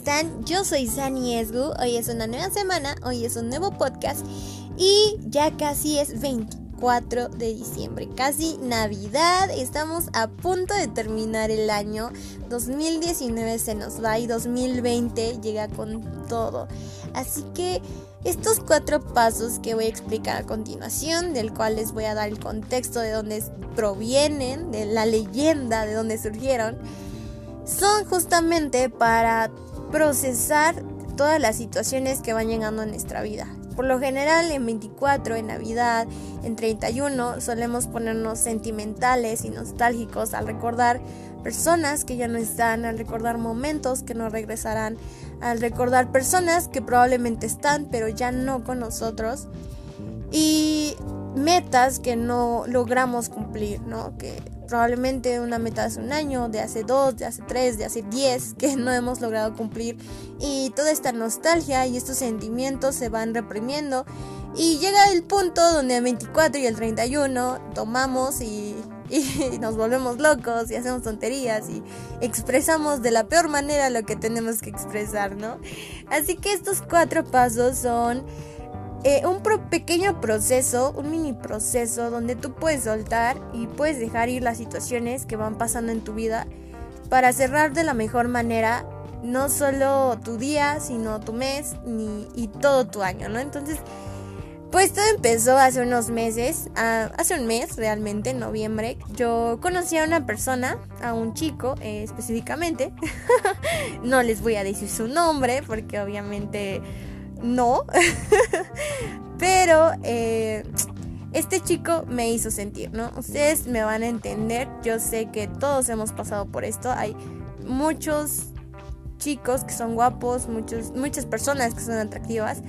están? Yo soy Sani Esgu, hoy es una nueva semana, hoy es un nuevo podcast y ya casi es 24 de diciembre, casi Navidad, estamos a punto de terminar el año, 2019 se nos va y 2020 llega con todo, así que estos cuatro pasos que voy a explicar a continuación, del cual les voy a dar el contexto de dónde provienen, de la leyenda de dónde surgieron, son justamente para procesar todas las situaciones que van llegando en nuestra vida. Por lo general en 24, en Navidad, en 31 solemos ponernos sentimentales y nostálgicos al recordar personas que ya no están, al recordar momentos que no regresarán, al recordar personas que probablemente están pero ya no con nosotros y metas que no logramos cumplir, ¿no? Que probablemente una meta hace un año, de hace dos, de hace tres, de hace diez, que no hemos logrado cumplir. Y toda esta nostalgia y estos sentimientos se van reprimiendo. Y llega el punto donde el 24 y el 31 tomamos y, y nos volvemos locos y hacemos tonterías y expresamos de la peor manera lo que tenemos que expresar, ¿no? Así que estos cuatro pasos son eh, un pequeño proceso, un mini proceso donde tú puedes soltar y puedes dejar ir las situaciones que van pasando en tu vida para cerrar de la mejor manera no solo tu día, sino tu mes ni, y todo tu año, ¿no? Entonces, pues todo empezó hace unos meses, hace un mes realmente, en noviembre. Yo conocí a una persona, a un chico eh, específicamente. no les voy a decir su nombre porque obviamente no. Pero eh, este chico me hizo sentir, ¿no? Ustedes me van a entender. Yo sé que todos hemos pasado por esto. Hay muchos chicos que son guapos, muchos, muchas personas que son atractivas,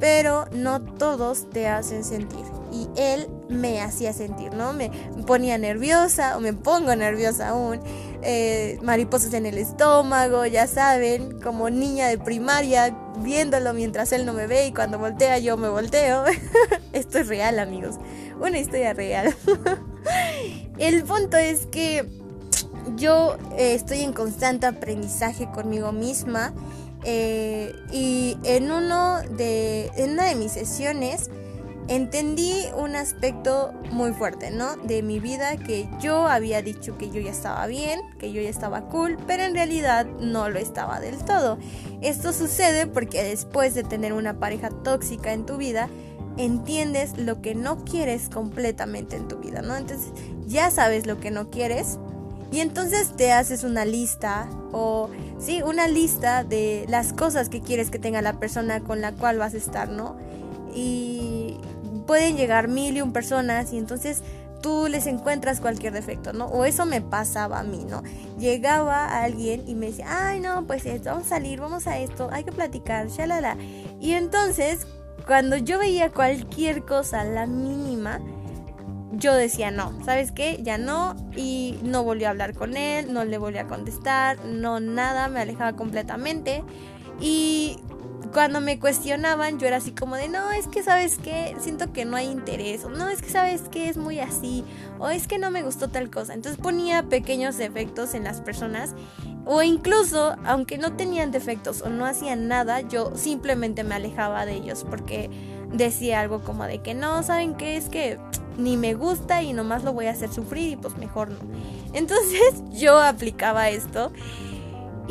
pero no todos te hacen sentir. Y él me hacía sentir, ¿no? Me ponía nerviosa o me pongo nerviosa aún. Eh, mariposas en el estómago, ya saben, como niña de primaria, viéndolo mientras él no me ve y cuando voltea yo me volteo. Esto es real, amigos. Una historia real. el punto es que yo eh, estoy en constante aprendizaje conmigo misma. Eh, y en uno de en una de mis sesiones entendí un aspecto muy fuerte, ¿no? De mi vida que yo había dicho que yo ya estaba bien, que yo ya estaba cool, pero en realidad no lo estaba del todo. Esto sucede porque después de tener una pareja tóxica en tu vida, entiendes lo que no quieres completamente en tu vida, ¿no? Entonces ya sabes lo que no quieres y entonces te haces una lista o sí, una lista de las cosas que quieres que tenga la persona con la cual vas a estar, ¿no? Y pueden llegar mil y un personas y entonces tú les encuentras cualquier defecto, ¿no? O eso me pasaba a mí, ¿no? Llegaba alguien y me decía, ay, no, pues esto, vamos a salir, vamos a esto, hay que platicar, shalala. Y entonces, cuando yo veía cualquier cosa, la mínima, yo decía no, ¿sabes qué? Ya no y no volví a hablar con él, no le volví a contestar, no nada, me alejaba completamente y cuando me cuestionaban, yo era así como de, no, es que sabes que siento que no hay interés, o no, es que sabes que es muy así, o es que no me gustó tal cosa. Entonces ponía pequeños defectos en las personas, o incluso, aunque no tenían defectos o no hacían nada, yo simplemente me alejaba de ellos porque decía algo como de que no, ¿saben qué? Es que ni me gusta y nomás lo voy a hacer sufrir y pues mejor no. Entonces yo aplicaba esto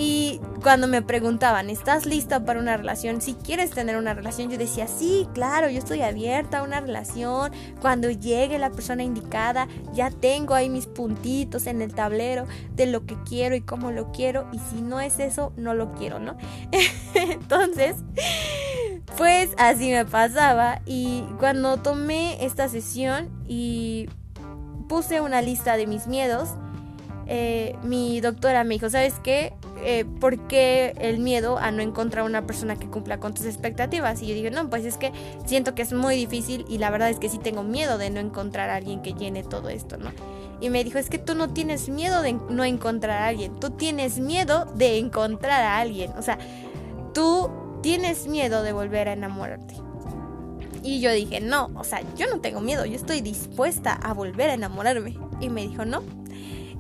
y cuando me preguntaban, ¿estás lista para una relación? Si quieres tener una relación, yo decía, sí, claro, yo estoy abierta a una relación. Cuando llegue la persona indicada, ya tengo ahí mis puntitos en el tablero de lo que quiero y cómo lo quiero. Y si no es eso, no lo quiero, ¿no? Entonces, pues así me pasaba. Y cuando tomé esta sesión y puse una lista de mis miedos, eh, mi doctora me dijo, ¿sabes qué? Eh, ¿Por qué el miedo a no encontrar una persona que cumpla con tus expectativas? Y yo digo, no, pues es que siento que es muy difícil y la verdad es que sí tengo miedo de no encontrar a alguien que llene todo esto, ¿no? Y me dijo, es que tú no tienes miedo de no encontrar a alguien, tú tienes miedo de encontrar a alguien, o sea, tú tienes miedo de volver a enamorarte. Y yo dije, no, o sea, yo no tengo miedo, yo estoy dispuesta a volver a enamorarme. Y me dijo, no,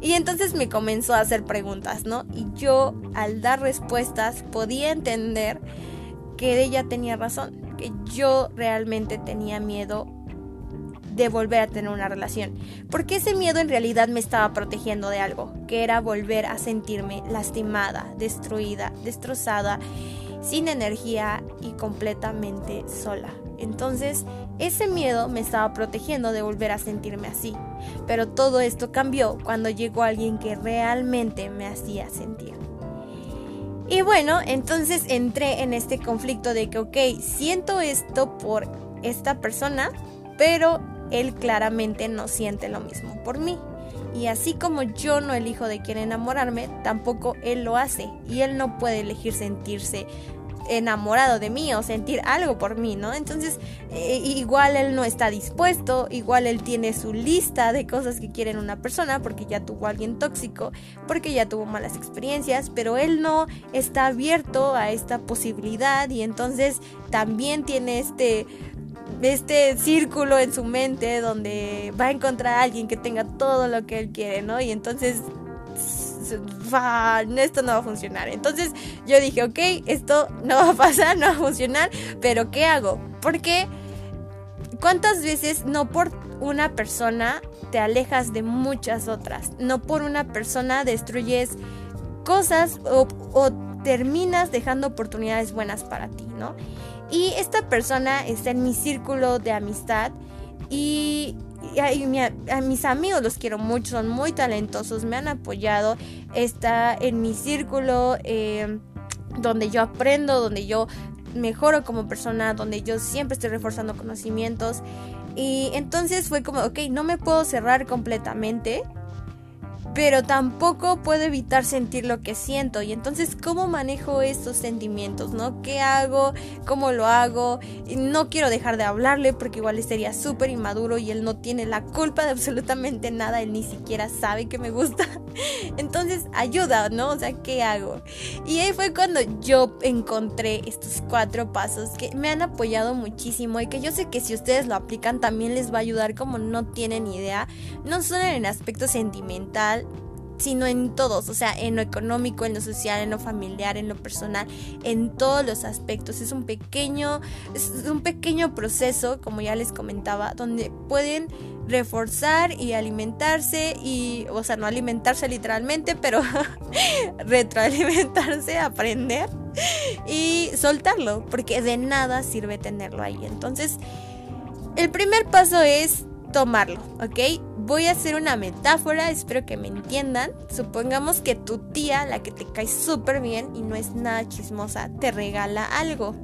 Y entonces me comenzó a hacer preguntas, ¿no? Y yo al dar respuestas podía entender que ella tenía razón, que yo realmente tenía miedo de volver a tener una relación, porque ese miedo en realidad me estaba protegiendo de algo, que era volver a sentirme lastimada, destruida, destrozada, sin energía y completamente sola. Entonces, ese miedo me estaba protegiendo de volver a sentirme así. Pero todo esto cambió cuando llegó alguien que realmente me hacía sentir. Y bueno, entonces entré en este conflicto de que, ok, siento esto por esta persona, pero él claramente no siente lo mismo por mí. Y así como yo no elijo de quién enamorarme, tampoco él lo hace. Y él no puede elegir sentirse enamorado de mí o sentir algo por mí, ¿no? Entonces, eh, igual él no está dispuesto, igual él tiene su lista de cosas que quiere en una persona porque ya tuvo a alguien tóxico, porque ya tuvo malas experiencias, pero él no está abierto a esta posibilidad y entonces también tiene este este círculo en su mente donde va a encontrar a alguien que tenga todo lo que él quiere, ¿no? Y entonces esto no va a funcionar. Entonces yo dije, ok, esto no va a pasar, no va a funcionar, pero ¿qué hago? Porque ¿cuántas veces no por una persona te alejas de muchas otras? No por una persona destruyes cosas o, terminas dejando oportunidades buenas para ti, ¿no? Y esta persona está en mi círculo de amistad y a, mis amigos los quiero mucho, son muy talentosos, me han apoyado, está en mi círculo eh, donde yo aprendo, donde yo mejoro como persona, donde yo siempre estoy reforzando conocimientos. Y entonces fue como, ok, no me puedo cerrar completamente pero tampoco puedo evitar sentir lo que siento. Y entonces, ¿cómo manejo estos sentimientos? ¿No? ¿Qué hago? ¿Cómo lo hago? no quiero dejar de hablarle porque igual sería súper inmaduro y él no tiene la culpa de absolutamente nada. Él ni siquiera sabe que me gusta. Entonces, ayuda, ¿no? O sea, ¿qué hago? Y ahí fue cuando yo encontré estos cuatro pasos que me han apoyado muchísimo y que yo sé que si ustedes lo aplican también les va a ayudar como no tienen idea. No solo en el aspecto sentimental, sino en todos, o sea, en lo económico, en lo social, en lo familiar, en lo personal, en todos los aspectos. Es un pequeño, es un pequeño proceso, como ya les comentaba, donde pueden reforzar y alimentarse y, o sea, no alimentarse literalmente, pero retroalimentarse, aprender y soltarlo, porque de nada sirve tenerlo ahí. Entonces, el primer paso es tomarlo, ¿ok? Voy a hacer una metáfora, espero que me entiendan. Supongamos que tu tía, la que te cae súper bien y no es nada chismosa, te regala algo.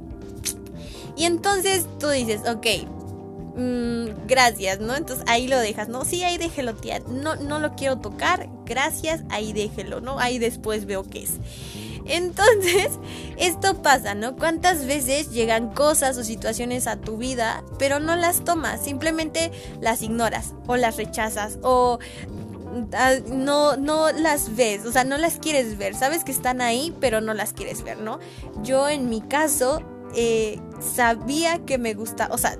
Y entonces tú dices, ok, mm, gracias, ¿no? Entonces ahí lo dejas, ¿no? Sí, ahí déjelo, tía. No, no lo quiero tocar, gracias, ahí déjelo, ¿no? Ahí después veo qué es. Entonces, esto pasa, ¿no? ¿Cuántas veces llegan cosas o situaciones a tu vida, pero no las tomas, simplemente las ignoras o las rechazas o ah, no, no las ves, o sea, no las quieres ver, sabes que están ahí, pero no las quieres ver, ¿no? Yo en mi caso eh, sabía que me gusta, o sea,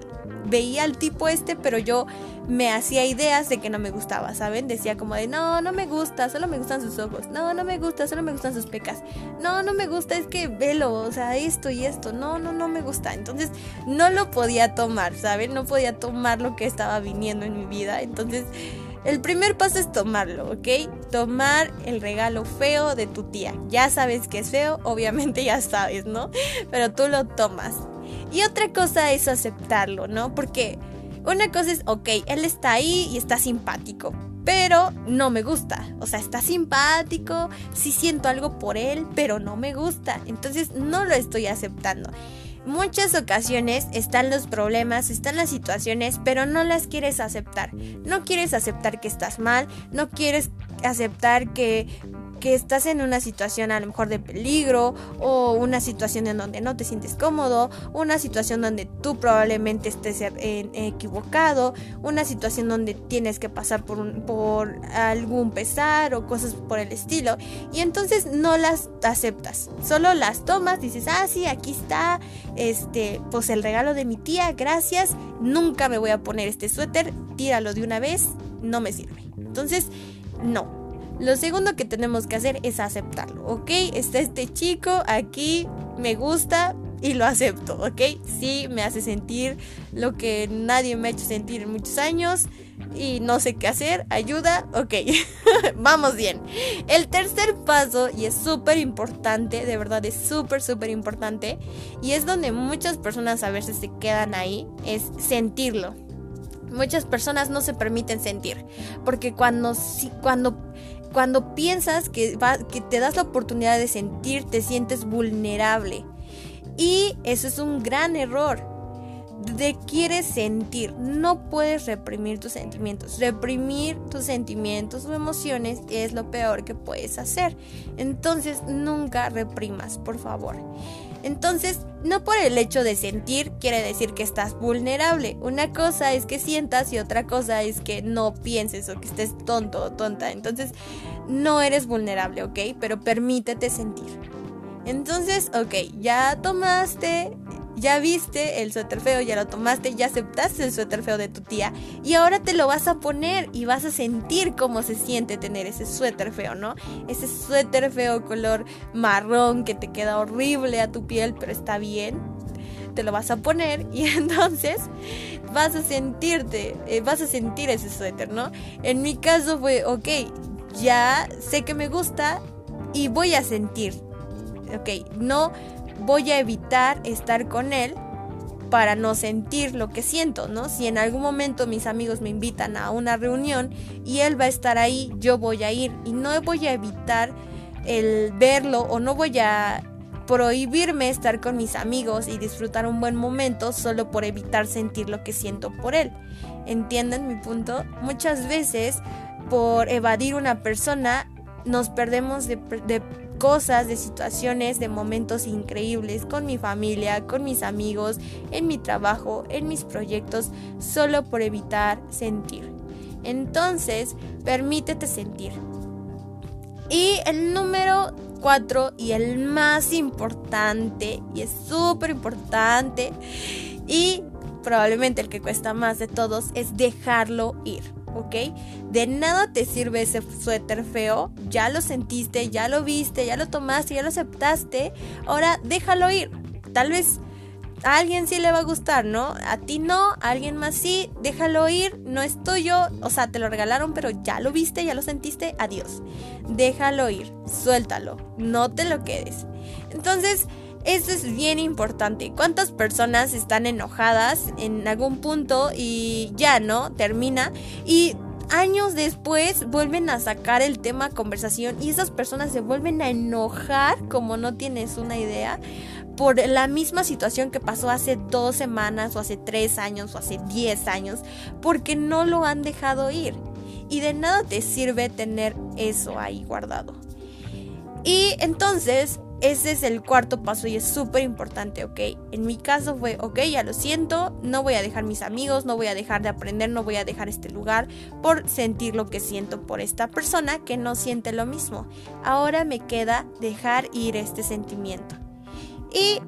veía al tipo este, pero yo me hacía ideas de que no me gustaba, ¿saben? Decía como de, no, no me gusta, solo me gustan sus ojos, no, no me gusta, solo me gustan sus pecas, no, no me gusta, es que velo, o sea, esto y esto, no, no, no me gusta. Entonces no lo podía tomar, ¿saben? No podía tomar lo que estaba viniendo en mi vida. Entonces... El primer paso es tomarlo, ¿ok? Tomar el regalo feo de tu tía. Ya sabes que es feo, obviamente ya sabes, ¿no? Pero tú lo tomas. Y otra cosa es aceptarlo, ¿no? Porque una cosa es, ok, él está ahí y está simpático, pero no me gusta. O sea, está simpático, sí siento algo por él, pero no me gusta. Entonces no lo estoy aceptando. Muchas ocasiones están los problemas, están las situaciones, pero no las quieres aceptar. No quieres aceptar que estás mal, no quieres aceptar que que estás en una situación a lo mejor de peligro o una situación en donde no te sientes cómodo, una situación donde tú probablemente estés equivocado, una situación donde tienes que pasar por, un, por algún pesar o cosas por el estilo y entonces no las aceptas, solo las tomas, dices, ah, sí, aquí está, este, pues el regalo de mi tía, gracias, nunca me voy a poner este suéter, tíralo de una vez, no me sirve. Entonces, no, Lo segundo que tenemos que hacer es aceptarlo, ¿ok? Está este chico aquí, me gusta y lo acepto, ¿ok? Sí, me hace sentir lo que nadie me ha hecho sentir en muchos años y no sé qué hacer, ayuda, ok, vamos bien. El tercer paso, y es súper importante, de verdad es súper, súper importante, y es donde muchas personas a veces se quedan ahí, es sentirlo. Muchas personas no se permiten sentir, porque cuando, cuando, cuando piensas que, que te das la oportunidad de sentir, te sientes vulnerable. Y eso es un gran error de quieres sentir. No puedes reprimir tus sentimientos. Reprimir tus sentimientos o emociones es lo peor que puedes hacer. Entonces nunca reprimas, por favor. Entonces, no por el hecho de sentir quiere decir que estás vulnerable. Una cosa es que sientas y otra cosa es que no pienses o que estés tonto o tonta. Entonces, no eres vulnerable, ¿ok? Pero permítete sentir. Entonces, ok, ya tomaste ya viste el suéter feo, ya lo tomaste, ya aceptaste el suéter feo de tu tía y ahora te lo vas a poner y vas a sentir cómo se siente tener ese suéter feo, ¿no? Ese suéter feo color marrón que te queda horrible a tu piel, pero está bien. Te lo vas a poner y entonces vas a sentirte, eh, vas a sentir ese suéter, ¿no? En mi caso fue, ok, ya sé que me gusta y voy a sentir. Ok, no voy a evitar estar con él para no sentir lo que siento, ¿no? Si en algún momento mis amigos me invitan a una reunión y él va a estar ahí, yo voy a ir y no voy a evitar el verlo o no voy a prohibirme estar con mis amigos y disfrutar un buen momento solo por evitar sentir lo que siento por él. ¿Entienden mi punto? Muchas veces por evadir una persona nos perdemos de, cosas, de situaciones, de momentos increíbles con mi familia, con mis amigos, en mi trabajo, en mis proyectos, solo por evitar sentir. Entonces, permítete sentir. Y el número cuatro y el más importante, y es súper importante, y probablemente el que cuesta más de todos, es dejarlo ir. ¿Ok? De nada te sirve ese suéter feo, ya lo sentiste, ya lo viste, ya lo tomaste, ya lo aceptaste, ahora déjalo ir. Tal vez a alguien sí le va a gustar, ¿no? A ti no, a alguien más sí, déjalo ir, no es tuyo, o sea, te lo regalaron, pero ya lo viste, ya lo sentiste, adiós. Déjalo ir, suéltalo, no te lo quedes. Entonces, eso es bien importante. ¿Cuántas personas están enojadas en algún punto y ya, ¿no? Termina y años después vuelven a sacar el tema conversación y esas personas se vuelven a enojar como no tienes una idea por la misma situación que pasó hace dos semanas o hace tres años o hace diez años porque no lo han dejado ir y de nada te sirve tener eso ahí guardado. Y entonces ese es el cuarto paso y es súper importante, ¿ok? En mi caso fue, ok, ya lo siento, no voy a dejar mis amigos, no voy a dejar de aprender, no voy a dejar este lugar por sentir lo que siento por esta persona que no siente lo mismo. Ahora me queda dejar ir este sentimiento. Y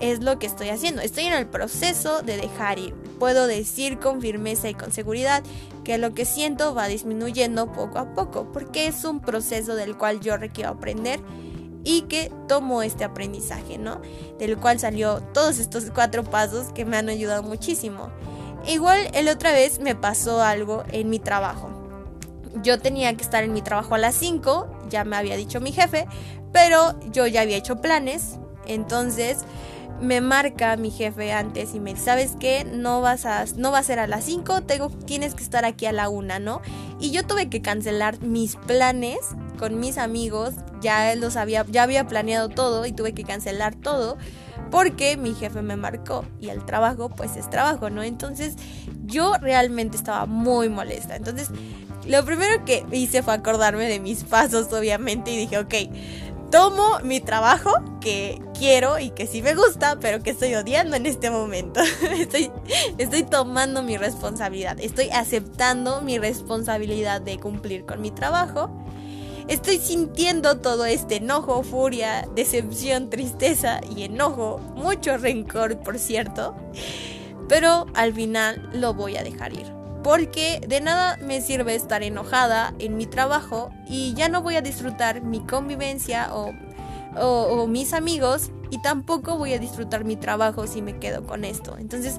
es lo que estoy haciendo. Estoy en el proceso de dejar ir. Puedo decir con firmeza y con seguridad que lo que siento va disminuyendo poco a poco, porque es un proceso del cual yo requiero aprender y que tomo este aprendizaje, ¿no? Del cual salió todos estos cuatro pasos que me han ayudado muchísimo. Igual el otra vez me pasó algo en mi trabajo. Yo tenía que estar en mi trabajo a las 5, ya me había dicho mi jefe, pero yo ya había hecho planes, entonces me marca mi jefe antes y me dice, ¿sabes qué? No vas a, no va a ser a las 5, tengo, tienes que estar aquí a la 1, ¿no? Y yo tuve que cancelar mis planes con mis amigos, ya los había, ya había planeado todo y tuve que cancelar todo porque mi jefe me marcó y el trabajo pues es trabajo, ¿no? Entonces yo realmente estaba muy molesta. Entonces lo primero que hice fue acordarme de mis pasos, obviamente, y dije, ok, tomo mi trabajo que quiero y que sí me gusta, pero que estoy odiando en este momento. estoy, estoy tomando mi responsabilidad, estoy aceptando mi responsabilidad de cumplir con mi trabajo. Estoy sintiendo todo este enojo, furia, decepción, tristeza y enojo, mucho rencor, por cierto. Pero al final lo voy a dejar ir Porque de nada me sirve estar enojada en mi trabajo y ya no voy a disfrutar mi convivencia o, mis amigos y tampoco voy a disfrutar mi trabajo si me quedo con esto. Entonces,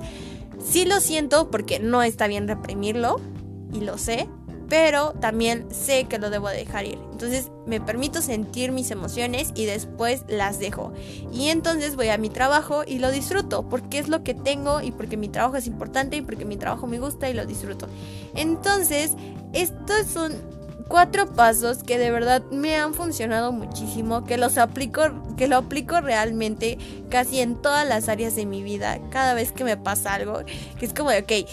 sí lo siento porque no está bien reprimirlo y lo sé, pero también sé que lo debo dejar ir. Entonces me permito sentir mis emociones y después las dejo. Y entonces voy a mi trabajo y lo disfruto porque es lo que tengo y porque mi trabajo es importante y porque mi trabajo me gusta y lo disfruto. Entonces, estos son cuatro pasos que de verdad me han funcionado muchísimo, que los aplico, que lo aplico realmente casi en todas las áreas de mi vida, cada vez que me pasa algo, que es como de, ok,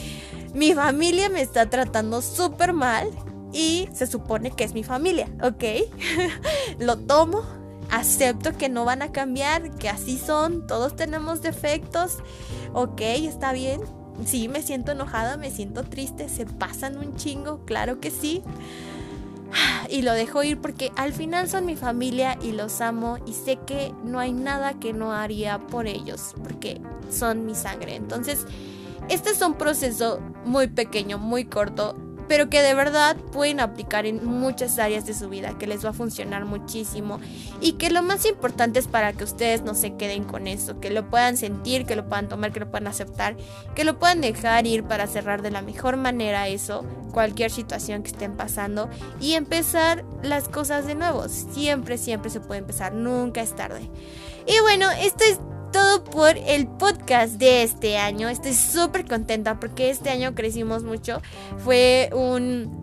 mi familia me está tratando súper mal y se supone que es mi familia, ¿ok? Lo tomo, acepto que no van a cambiar, que así son, todos tenemos defectos, ¿ok? Está bien. Sí, me siento enojada, me siento triste, se pasan un chingo, claro que sí. Y lo dejo ir porque al final son mi familia y los amo y sé que no hay nada que no haría por ellos porque son mi sangre. Entonces, este es un proceso muy pequeño, muy corto, pero que de verdad pueden aplicar en muchas áreas de su vida, que les va a funcionar muchísimo y que lo más importante es para que ustedes no se queden con eso, que lo puedan sentir, que lo puedan tomar, que lo puedan aceptar, que lo puedan dejar ir para cerrar de la mejor manera eso, cualquier situación que estén pasando y empezar las cosas de nuevo. Siempre, siempre se puede empezar, nunca es tarde. Y bueno, esto es por el podcast de este año. Estoy súper contenta porque este año crecimos mucho. Fue un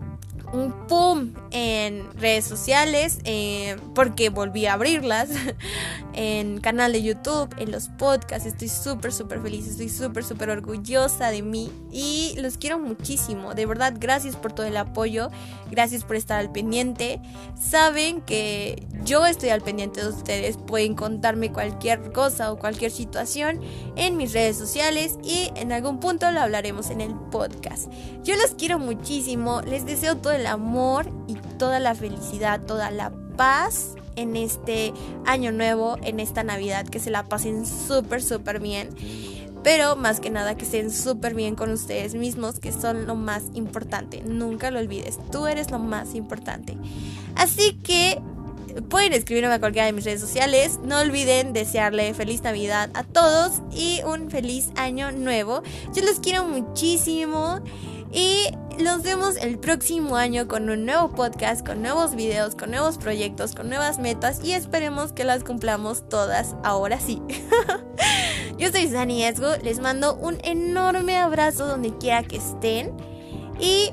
un pum en redes sociales eh, porque volví a abrirlas en canal de YouTube, en los podcasts. Estoy súper, súper feliz, estoy súper, súper orgullosa de mí y los quiero muchísimo. De verdad, gracias por todo el apoyo, gracias por estar al pendiente. Saben que yo estoy al pendiente de ustedes, pueden contarme cualquier cosa o cualquier situación en mis redes sociales y en algún punto lo hablaremos en el podcast. Yo los quiero muchísimo, les deseo todo el amor y toda la felicidad, toda la paz en este año nuevo, en esta Navidad, que se la pasen súper, súper bien. Pero más que nada que estén súper bien con ustedes mismos, que son lo más importante. Nunca lo olvides, tú eres lo más importante. Así que pueden escribirme a cualquiera de mis redes sociales. No olviden desearle feliz Navidad a todos y un feliz año nuevo. Yo los quiero muchísimo. Y nos vemos el próximo año con un nuevo podcast, con nuevos videos, con nuevos proyectos, con nuevas metas y esperemos que las cumplamos todas ahora sí. Yo soy Dani Esgo, les mando un enorme abrazo donde quiera que estén y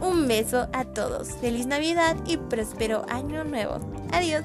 un beso a todos. Feliz Navidad y próspero año nuevo. Adiós.